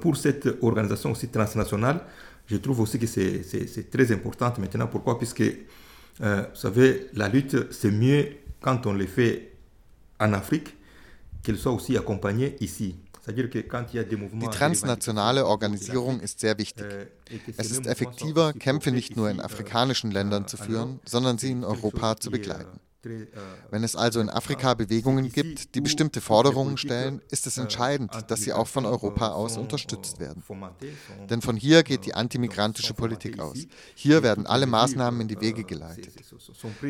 Pour cette organisation aussi transnationale, je trouve aussi que c'est très important maintenant. Pourquoi Puisque, euh, vous savez, la lutte, c'est mieux quand on le fait en Afrique, qu'elle soit aussi accompagnée ici. Die transnationale Organisierung ist sehr wichtig. Euh, es ist effektiver, Kämpfe nicht nur in euh, afrikanischen Ländern zu führen, sondern sie in Europa zu begleiten. Wenn es also in Afrika Bewegungen gibt, die bestimmte Forderungen stellen, ist es entscheidend, dass sie auch von Europa aus unterstützt werden. Denn von hier geht die antimigrantische Politik aus. Hier werden alle Maßnahmen in die Wege geleitet.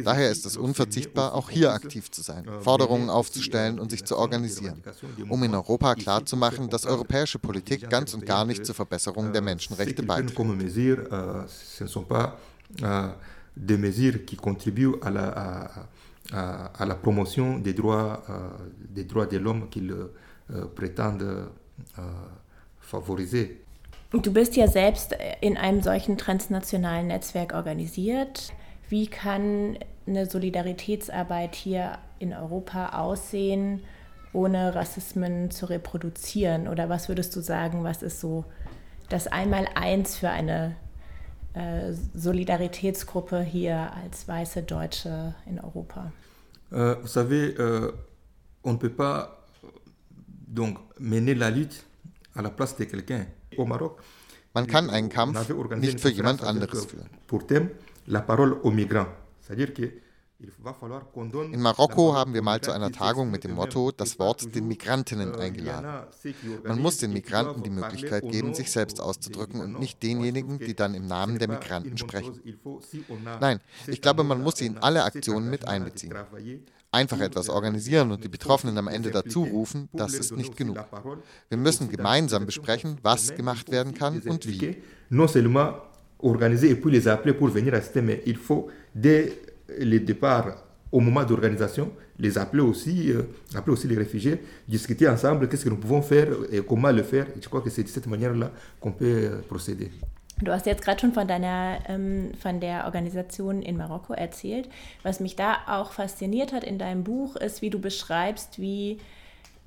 Daher ist es unverzichtbar, auch hier aktiv zu sein, Forderungen aufzustellen und sich zu organisieren, um in Europa klarzumachen, dass europäische Politik ganz und gar nicht zur Verbesserung der Menschenrechte beiträgt des mesures qui contribuent à la, à, à, à la promotion des droits, euh, des droits de l'homme qu'ils euh, prétendent euh, favoriser. Du bist ja selbst in einem solchen transnationalen Netzwerk organisiert. Wie kann eine Solidaritätsarbeit hier in Europa aussehen, ohne Rassismen zu reproduzieren? Oder was würdest du sagen, was ist so das Einmaleins für eine äh, Solidaritätsgruppe hier als weiße Deutsche in Europa? Euh, vous savez, euh, on ne peut pas donc mener la lutte à la place de quelqu'un. Au Maroc, man kann einen Kampf nicht für jemand anderes führen. Pour thème, la parole aux migrants. C'est-à-dire que in Marokko haben wir mal zu einer Tagung mit dem Motto das Wort den Migrantinnen eingeladen. Man muss den Migranten die Möglichkeit geben, sich selbst auszudrücken und nicht denjenigen, die dann im Namen der Migranten sprechen. Nein, ich glaube, man muss sie in alle Aktionen mit einbeziehen. Einfach etwas organisieren und die Betroffenen am Ende dazu rufen, das ist nicht genug. Wir müssen gemeinsam besprechen, was gemacht werden kann und wie. Organiser et puis les appeler pour venir assister, mais il faut dès les départs au moment d'organisation, les appeler aussi, euh, appeler aussi les réfugiés, discuter ensemble qu'est-ce que nous pouvons faire et comment le faire. je crois que c'est de cette manière-là qu'on peut euh, procéder. Du hast jetzt gerade schon von deiner, ähm, von der Organisation in Marokko erzählt. Was mich da auch fasziniert hat in deinem Buch, ist, wie du beschreibst, wie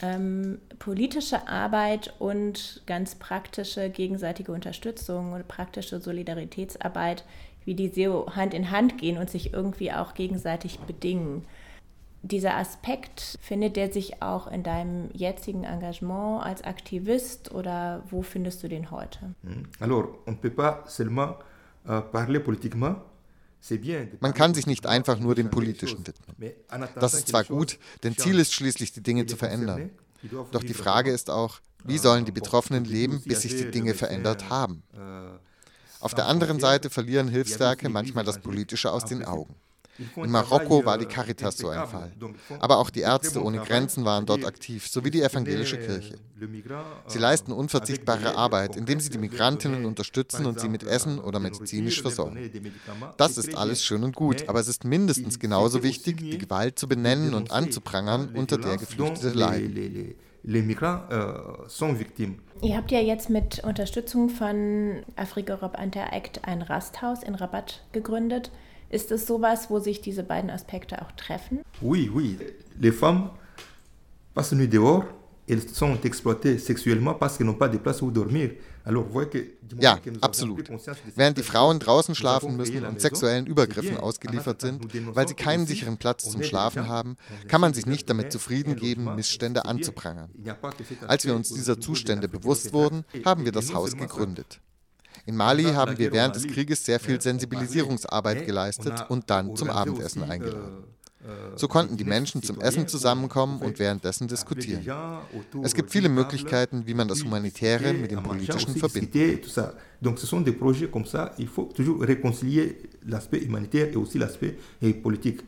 ähm, politische Arbeit und ganz praktische gegenseitige Unterstützung oder praktische Solidaritätsarbeit wie die so Hand in Hand gehen und sich irgendwie auch gegenseitig bedingen. Dieser Aspekt, findet der sich auch in deinem jetzigen Engagement als Aktivist oder wo findest du den heute? Alors, on ne peut pas seulement euh, parler politiquement, man kann sich nicht einfach nur dem Politischen widmen. Das ist zwar gut, denn Ziel ist schließlich, die Dinge zu verändern. Doch die Frage ist auch, wie sollen die Betroffenen leben, bis sich die Dinge verändert haben? Auf der anderen Seite verlieren Hilfswerke manchmal das Politische aus den Augen. In Marokko war die Caritas so ein Fall. Aber auch die Ärzte ohne Grenzen waren dort aktiv, sowie die evangelische Kirche. Sie leisten unverzichtbare Arbeit, indem sie die Migrantinnen unterstützen und sie mit Essen oder medizinisch versorgen. Das ist alles schön und gut, aber es ist mindestens genauso wichtig, die Gewalt zu benennen und anzuprangern, unter der Geflüchtete leiden. Ihr habt ja jetzt mit Unterstützung von Afrika Europe Interact ein Rasthaus in Rabat gegründet. Ist es sowas, wo sich diese beiden Aspekte auch treffen? Oui, oui. Les femmes passent nuit dehors elles sont exploitées sexuellement parce qu'elles n'ont pas de place où dormir. Ja, absolut. Während die Frauen draußen schlafen müssen und sexuellen Übergriffen ausgeliefert sind, weil sie keinen sicheren Platz zum Schlafen haben, kann man sich nicht damit zufrieden geben, Missstände anzuprangern. Als wir uns dieser Zustände bewusst wurden, haben wir das Haus gegründet. In Mali haben wir während des Krieges sehr viel Sensibilisierungsarbeit geleistet und dann zum Abendessen eingeladen. So konnten die Menschen zum Essen zusammenkommen und währenddessen diskutieren. Es gibt viele Möglichkeiten, wie man das Humanitäre mit dem Politischen verbindet. Donc ce sont des projets comme ça, il faut toujours réconcilier l'aspect humanitaire et aussi l'aspect politique.